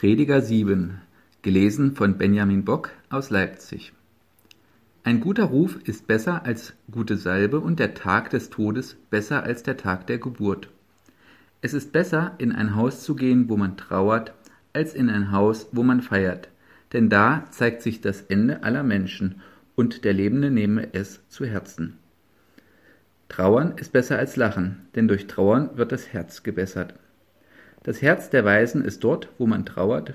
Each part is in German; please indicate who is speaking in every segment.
Speaker 1: Prediger 7, gelesen von Benjamin Bock aus Leipzig. Ein guter Ruf ist besser als gute Salbe und der Tag des Todes besser als der Tag der Geburt. Es ist besser, in ein Haus zu gehen, wo man trauert, als in ein Haus, wo man feiert, denn da zeigt sich das Ende aller Menschen, und der Lebende nehme es zu Herzen. Trauern ist besser als Lachen, denn durch Trauern wird das Herz gebessert. Das Herz der Weisen ist dort, wo man trauert,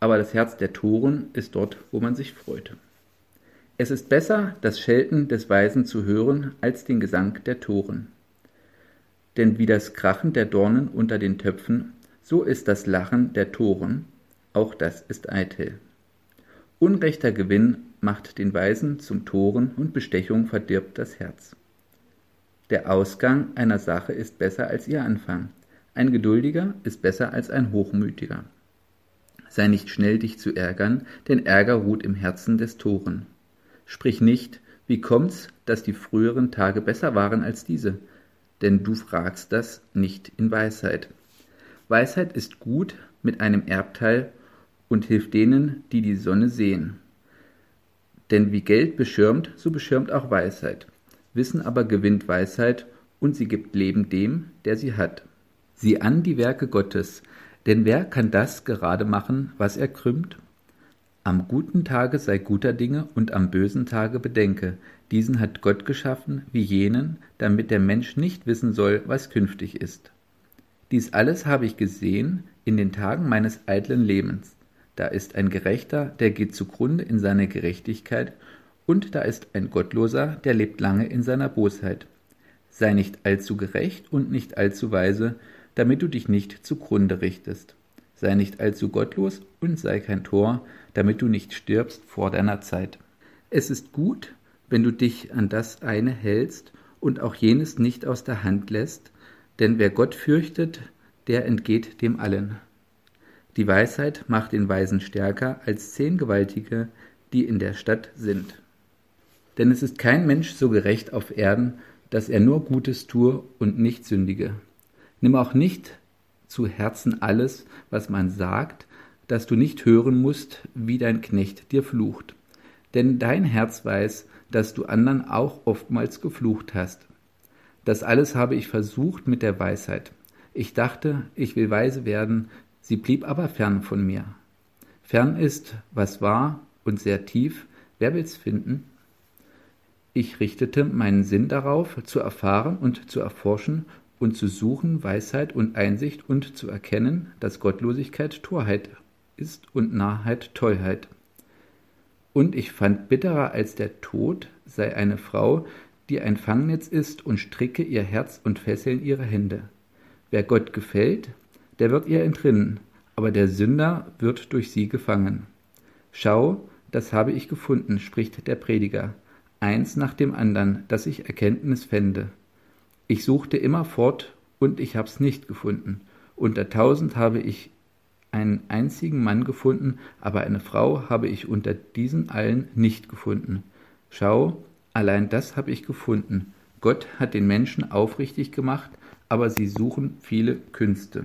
Speaker 1: aber das Herz der Toren ist dort, wo man sich freut. Es ist besser, das Schelten des Weisen zu hören, als den Gesang der Toren. Denn wie das Krachen der Dornen unter den Töpfen, so ist das Lachen der Toren, auch das ist eitel. Unrechter Gewinn macht den Weisen zum Toren und Bestechung verdirbt das Herz. Der Ausgang einer Sache ist besser als ihr Anfang. Ein Geduldiger ist besser als ein Hochmütiger. Sei nicht schnell, dich zu ärgern, denn Ärger ruht im Herzen des Toren. Sprich nicht, wie kommt's, dass die früheren Tage besser waren als diese? Denn du fragst das nicht in Weisheit. Weisheit ist gut mit einem Erbteil und hilft denen, die die Sonne sehen. Denn wie Geld beschirmt, so beschirmt auch Weisheit. Wissen aber gewinnt Weisheit, und sie gibt Leben dem, der sie hat. Sieh an die Werke Gottes, denn wer kann das gerade machen, was er krümmt? Am guten Tage sei guter Dinge und am bösen Tage bedenke, diesen hat Gott geschaffen wie jenen, damit der Mensch nicht wissen soll, was künftig ist. Dies alles habe ich gesehen in den Tagen meines eitlen Lebens. Da ist ein Gerechter, der geht zugrunde in seiner Gerechtigkeit, und da ist ein Gottloser, der lebt lange in seiner Bosheit. Sei nicht allzu gerecht und nicht allzu weise, damit du dich nicht zugrunde richtest. Sei nicht allzu gottlos und sei kein Tor, damit du nicht stirbst vor deiner Zeit. Es ist gut, wenn du dich an das eine hältst und auch jenes nicht aus der Hand lässt, denn wer Gott fürchtet, der entgeht dem allen. Die Weisheit macht den Weisen stärker als zehn Gewaltige, die in der Stadt sind. Denn es ist kein Mensch so gerecht auf Erden, dass er nur Gutes tue und nicht sündige. Nimm auch nicht zu Herzen alles, was man sagt, dass du nicht hören musst, wie dein Knecht dir flucht. Denn dein Herz weiß, dass du anderen auch oftmals geflucht hast. Das alles habe ich versucht mit der Weisheit. Ich dachte, ich will weise werden, sie blieb aber fern von mir. Fern ist, was war und sehr tief, wer will's finden? Ich richtete meinen Sinn darauf, zu erfahren und zu erforschen und zu suchen Weisheit und Einsicht und zu erkennen, dass Gottlosigkeit Torheit ist und Narrheit Tollheit. Und ich fand bitterer als der Tod sei eine Frau, die ein Fangnetz ist und stricke ihr Herz und fesseln ihre Hände. Wer Gott gefällt, der wird ihr entrinnen, aber der Sünder wird durch sie gefangen. Schau, das habe ich gefunden, spricht der Prediger eins nach dem andern, dass ich Erkenntnis fände. Ich suchte immerfort, und ich hab's nicht gefunden. Unter tausend habe ich einen einzigen Mann gefunden, aber eine Frau habe ich unter diesen allen nicht gefunden. Schau, allein das habe ich gefunden. Gott hat den Menschen aufrichtig gemacht, aber sie suchen viele Künste.